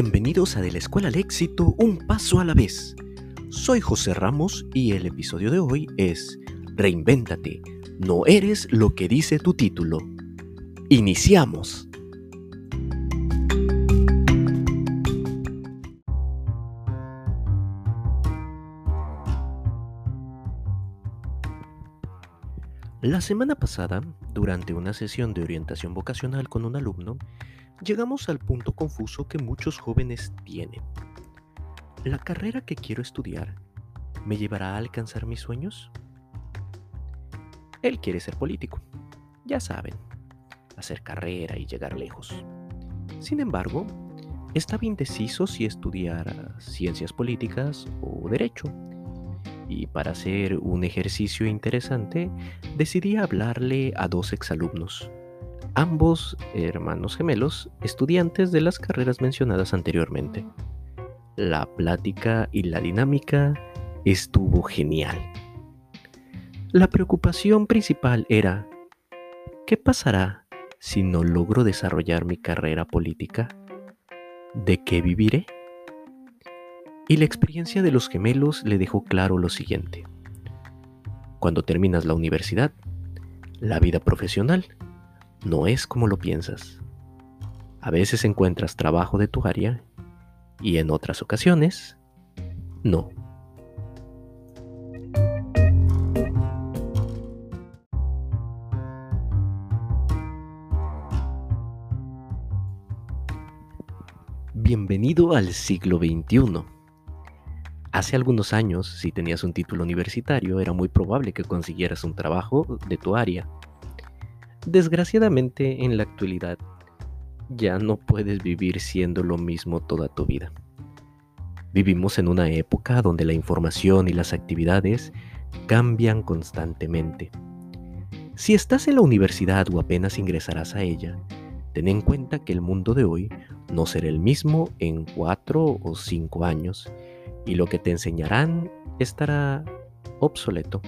Bienvenidos a De la Escuela al Éxito, un paso a la vez. Soy José Ramos y el episodio de hoy es Reinvéntate, no eres lo que dice tu título. Iniciamos. La semana pasada, durante una sesión de orientación vocacional con un alumno, llegamos al punto confuso que muchos jóvenes tienen. ¿La carrera que quiero estudiar me llevará a alcanzar mis sueños? Él quiere ser político, ya saben, hacer carrera y llegar lejos. Sin embargo, estaba indeciso si estudiar ciencias políticas o derecho y para hacer un ejercicio interesante decidí hablarle a dos exalumnos, ambos hermanos gemelos, estudiantes de las carreras mencionadas anteriormente. La plática y la dinámica estuvo genial. La preocupación principal era, ¿qué pasará si no logro desarrollar mi carrera política? ¿De qué viviré? Y la experiencia de los gemelos le dejó claro lo siguiente. Cuando terminas la universidad, la vida profesional no es como lo piensas. A veces encuentras trabajo de tu área y en otras ocasiones, no. Bienvenido al siglo XXI. Hace algunos años, si tenías un título universitario, era muy probable que consiguieras un trabajo de tu área. Desgraciadamente, en la actualidad, ya no puedes vivir siendo lo mismo toda tu vida. Vivimos en una época donde la información y las actividades cambian constantemente. Si estás en la universidad o apenas ingresarás a ella, ten en cuenta que el mundo de hoy no será el mismo en cuatro o cinco años y lo que te enseñarán estará obsoleto.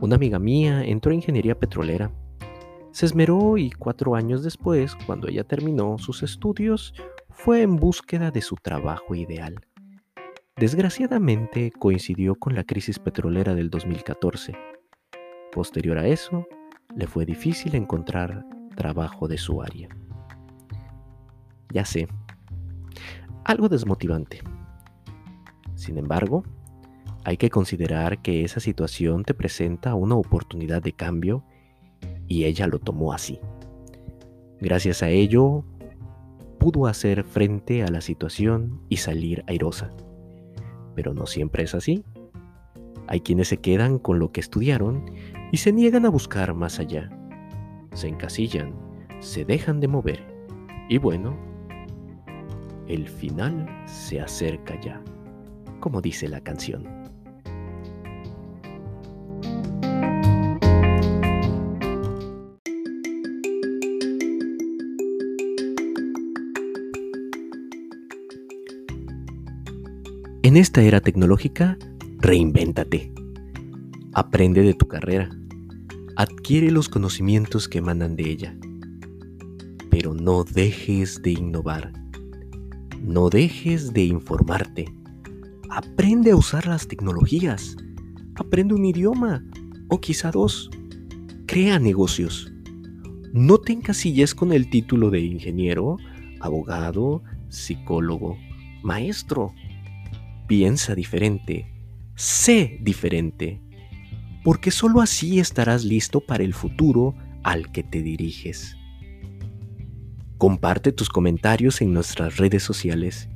Una amiga mía entró en ingeniería petrolera. Se esmeró y cuatro años después, cuando ella terminó sus estudios, fue en búsqueda de su trabajo ideal. Desgraciadamente coincidió con la crisis petrolera del 2014. Posterior a eso, le fue difícil encontrar trabajo de su área. Ya sé, algo desmotivante. Sin embargo, hay que considerar que esa situación te presenta una oportunidad de cambio y ella lo tomó así. Gracias a ello, pudo hacer frente a la situación y salir airosa. Pero no siempre es así. Hay quienes se quedan con lo que estudiaron y se niegan a buscar más allá. Se encasillan, se dejan de mover. Y bueno, el final se acerca ya como dice la canción. En esta era tecnológica, reinvéntate. Aprende de tu carrera. Adquiere los conocimientos que emanan de ella. Pero no dejes de innovar. No dejes de informarte Aprende a usar las tecnologías. Aprende un idioma o quizá dos. Crea negocios. No te encasilles con el título de ingeniero, abogado, psicólogo, maestro. Piensa diferente. Sé diferente. Porque sólo así estarás listo para el futuro al que te diriges. Comparte tus comentarios en nuestras redes sociales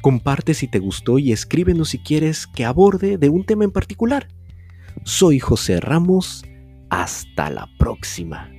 Comparte si te gustó y escríbenos si quieres que aborde de un tema en particular. Soy José Ramos. Hasta la próxima.